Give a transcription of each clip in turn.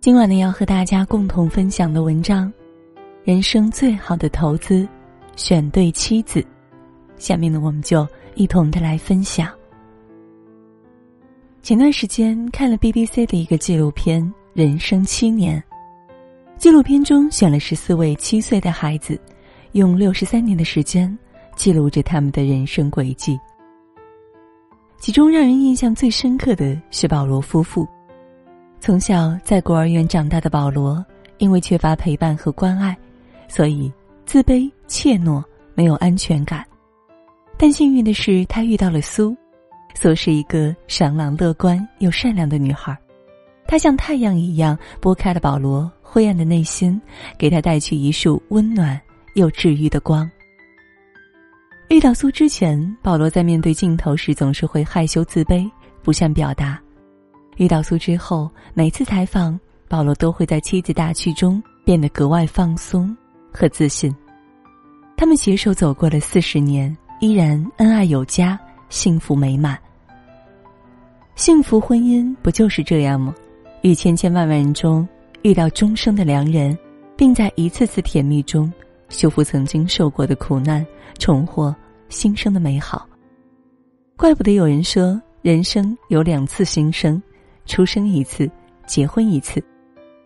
今晚呢，要和大家共同分享的文章，《人生最好的投资，选对妻子》。下面呢，我们就一同的来分享。前段时间看了 BBC 的一个纪录片《人生七年》，纪录片中选了十四位七岁的孩子，用六十三年的时间记录着他们的人生轨迹。其中让人印象最深刻的是保罗夫妇。从小在孤儿院长大的保罗，因为缺乏陪伴和关爱，所以自卑、怯懦，没有安全感。但幸运的是，他遇到了苏，苏是一个爽朗、乐观又善良的女孩。她像太阳一样，拨开了保罗灰暗的内心，给他带去一束温暖又治愈的光。遇到苏之前，保罗在面对镜头时总是会害羞、自卑，不善表达。遇到苏之后，每次采访，保罗都会在妻子大气中变得格外放松和自信。他们携手走过了四十年，依然恩爱有加，幸福美满。幸福婚姻不就是这样吗？与千千万万人中遇到终生的良人，并在一次次甜蜜中修复曾经受过的苦难，重获新生的美好。怪不得有人说，人生有两次新生。出生一次，结婚一次，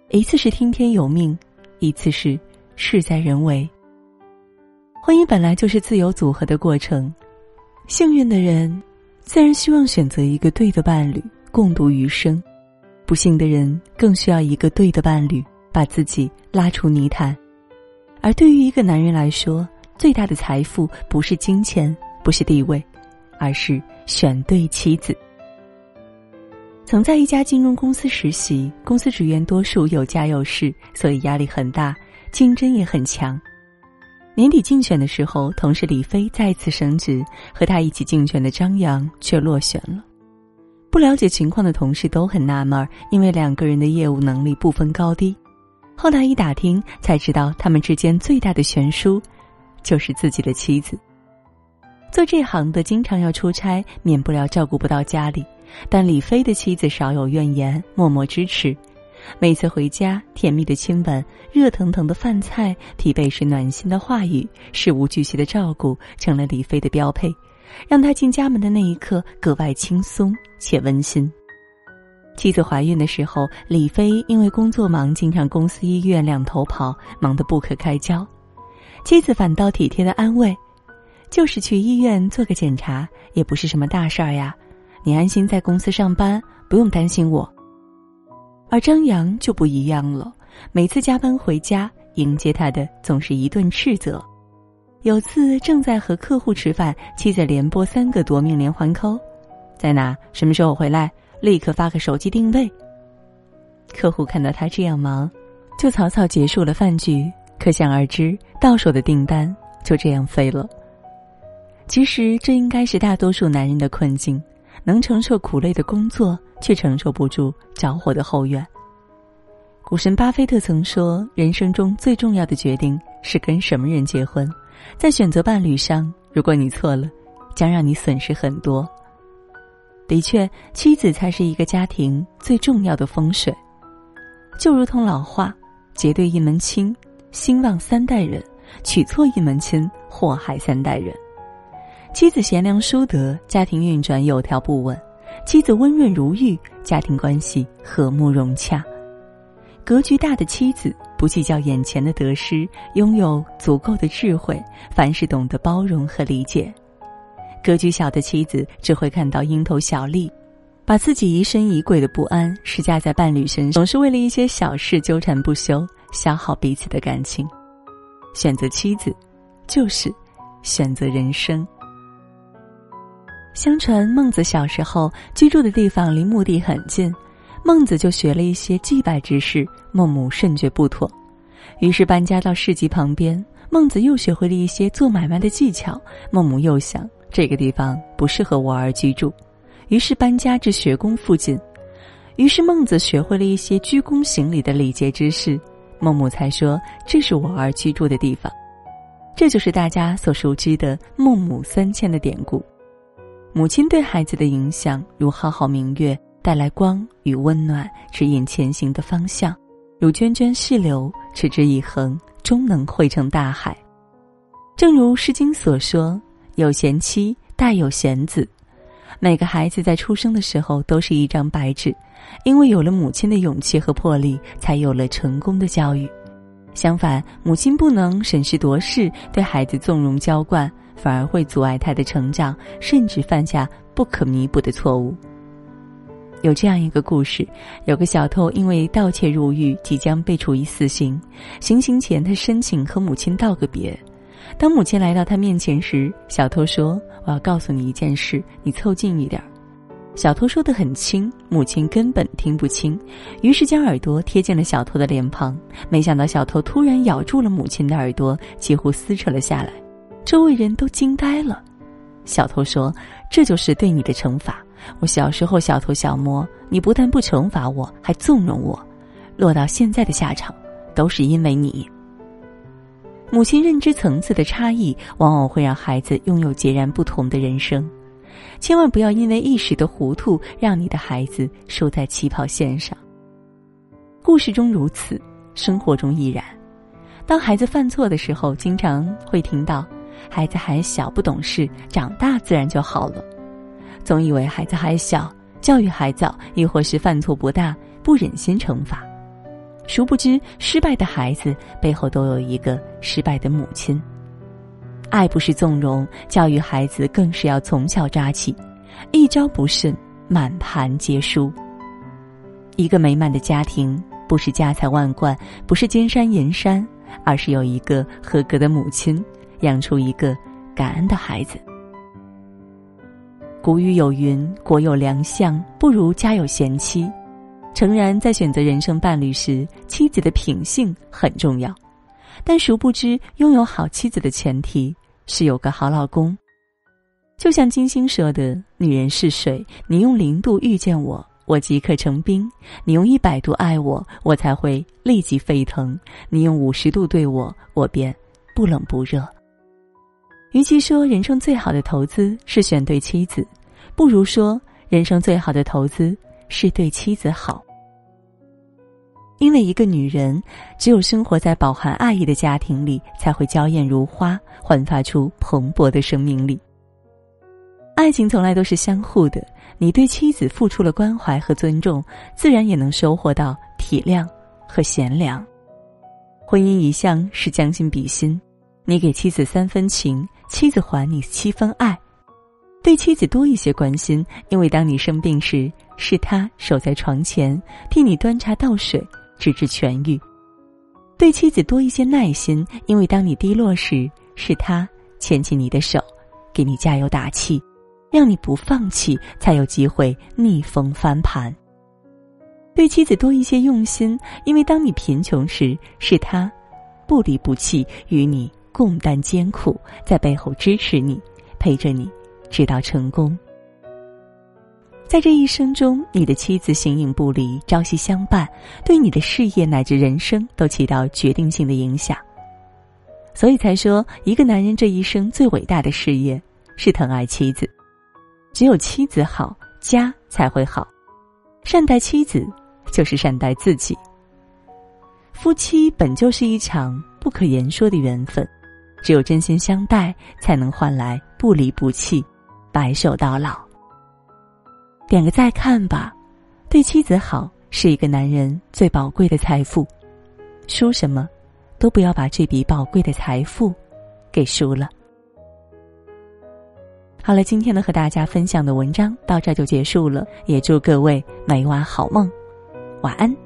一次是听天由命，一次是事在人为。婚姻本来就是自由组合的过程，幸运的人自然希望选择一个对的伴侣共度余生，不幸的人更需要一个对的伴侣把自己拉出泥潭。而对于一个男人来说，最大的财富不是金钱，不是地位，而是选对妻子。曾在一家金融公司实习，公司职员多数有家有室，所以压力很大，竞争也很强。年底竞选的时候，同事李飞再次升职，和他一起竞选的张扬却落选了。不了解情况的同事都很纳闷，因为两个人的业务能力不分高低。后来一打听，才知道他们之间最大的悬殊，就是自己的妻子。做这行的经常要出差，免不了照顾不到家里。但李飞的妻子少有怨言，默默支持。每次回家，甜蜜的亲吻、热腾腾的饭菜、疲惫时暖心的话语、事无巨细的照顾，成了李飞的标配，让他进家门的那一刻格外轻松且温馨。妻子怀孕的时候，李飞因为工作忙，经常公司、医院两头跑，忙得不可开交。妻子反倒体贴的安慰：“就是去医院做个检查，也不是什么大事儿呀。”你安心在公司上班，不用担心我。而张扬就不一样了，每次加班回家，迎接他的总是一顿斥责。有次正在和客户吃饭，妻子连拨三个夺命连环扣：“在哪？什么时候回来？立刻发个手机定位。”客户看到他这样忙，就草草结束了饭局。可想而知，到手的订单就这样飞了。其实这应该是大多数男人的困境。能承受苦累的工作，却承受不住着火的后院。股神巴菲特曾说：“人生中最重要的决定是跟什么人结婚。在选择伴侣上，如果你错了，将让你损失很多。”的确，妻子才是一个家庭最重要的风水。就如同老话：“结对一门亲，兴旺三代人；娶错一门亲，祸害三代人。”妻子贤良淑德，家庭运转有条不紊；妻子温润如玉，家庭关系和睦融洽。格局大的妻子不计较眼前的得失，拥有足够的智慧，凡事懂得包容和理解；格局小的妻子只会看到蝇头小利，把自己疑神疑鬼的不安施加在伴侣身上，总是为了一些小事纠缠不休，消耗彼此的感情。选择妻子，就是选择人生。相传孟子小时候居住的地方离墓地很近，孟子就学了一些祭拜之事。孟母甚觉不妥，于是搬家到市集旁边。孟子又学会了一些做买卖的技巧。孟母又想这个地方不适合我儿居住，于是搬家至学宫附近。于是孟子学会了一些鞠躬行礼的礼节之事。孟母才说这是我儿居住的地方。这就是大家所熟知的孟母三迁的典故。母亲对孩子的影响，如浩浩明月，带来光与温暖，指引前行的方向。如涓涓细流，持之以恒，终能汇成大海。正如《诗经》所说：“有贤妻，待有贤子。”每个孩子在出生的时候都是一张白纸，因为有了母亲的勇气和魄力，才有了成功的教育。相反，母亲不能审时度势，对孩子纵容娇惯，反而会阻碍他的成长，甚至犯下不可弥补的错误。有这样一个故事：有个小偷因为盗窃入狱，即将被处以死刑。行刑前，他申请和母亲道个别。当母亲来到他面前时，小偷说：“我要告诉你一件事，你凑近一点。”小偷说的很轻，母亲根本听不清，于是将耳朵贴近了小偷的脸庞。没想到小偷突然咬住了母亲的耳朵，几乎撕扯了下来。周围人都惊呆了。小偷说：“这就是对你的惩罚。我小时候小偷小摸，你不但不惩罚我，还纵容我，落到现在的下场，都是因为你。”母亲认知层次的差异，往往会让孩子拥有截然不同的人生。千万不要因为一时的糊涂，让你的孩子输在起跑线上。故事中如此，生活中亦然。当孩子犯错的时候，经常会听到：“孩子还小，不懂事，长大自然就好了。”总以为孩子还小，教育还早，亦或是犯错不大，不忍心惩罚。殊不知，失败的孩子背后都有一个失败的母亲。爱不是纵容，教育孩子更是要从小抓起，一招不慎，满盘皆输。一个美满的家庭，不是家财万贯，不是金山银山，而是有一个合格的母亲，养出一个感恩的孩子。古语有云：“国有良相，不如家有贤妻。”诚然，在选择人生伴侣时，妻子的品性很重要，但殊不知，拥有好妻子的前提是有个好老公。就像金星说的：“女人是水，你用零度遇见我，我即刻成冰；你用一百度爱我，我才会立即沸腾；你用五十度对我，我便不冷不热。”与其说人生最好的投资是选对妻子，不如说人生最好的投资。是对妻子好，因为一个女人只有生活在饱含爱意的家庭里，才会娇艳如花，焕发出蓬勃的生命力。爱情从来都是相互的，你对妻子付出了关怀和尊重，自然也能收获到体谅和贤良。婚姻一向是将心比心，你给妻子三分情，妻子还你七分爱。对妻子多一些关心，因为当你生病时，是他守在床前替你端茶倒水，直至痊愈；对妻子多一些耐心，因为当你低落时，是他牵起你的手，给你加油打气，让你不放弃，才有机会逆风翻盘。对妻子多一些用心，因为当你贫穷时，是他不离不弃，与你共担艰苦，在背后支持你，陪着你。直到成功，在这一生中，你的妻子形影不离，朝夕相伴，对你的事业乃至人生都起到决定性的影响。所以才说，一个男人这一生最伟大的事业是疼爱妻子。只有妻子好，家才会好。善待妻子，就是善待自己。夫妻本就是一场不可言说的缘分，只有真心相待，才能换来不离不弃。白首到老。点个再看吧，对妻子好是一个男人最宝贵的财富，输什么，都不要把这笔宝贵的财富给输了。好了，今天呢和大家分享的文章到这就结束了，也祝各位每晚好梦，晚安。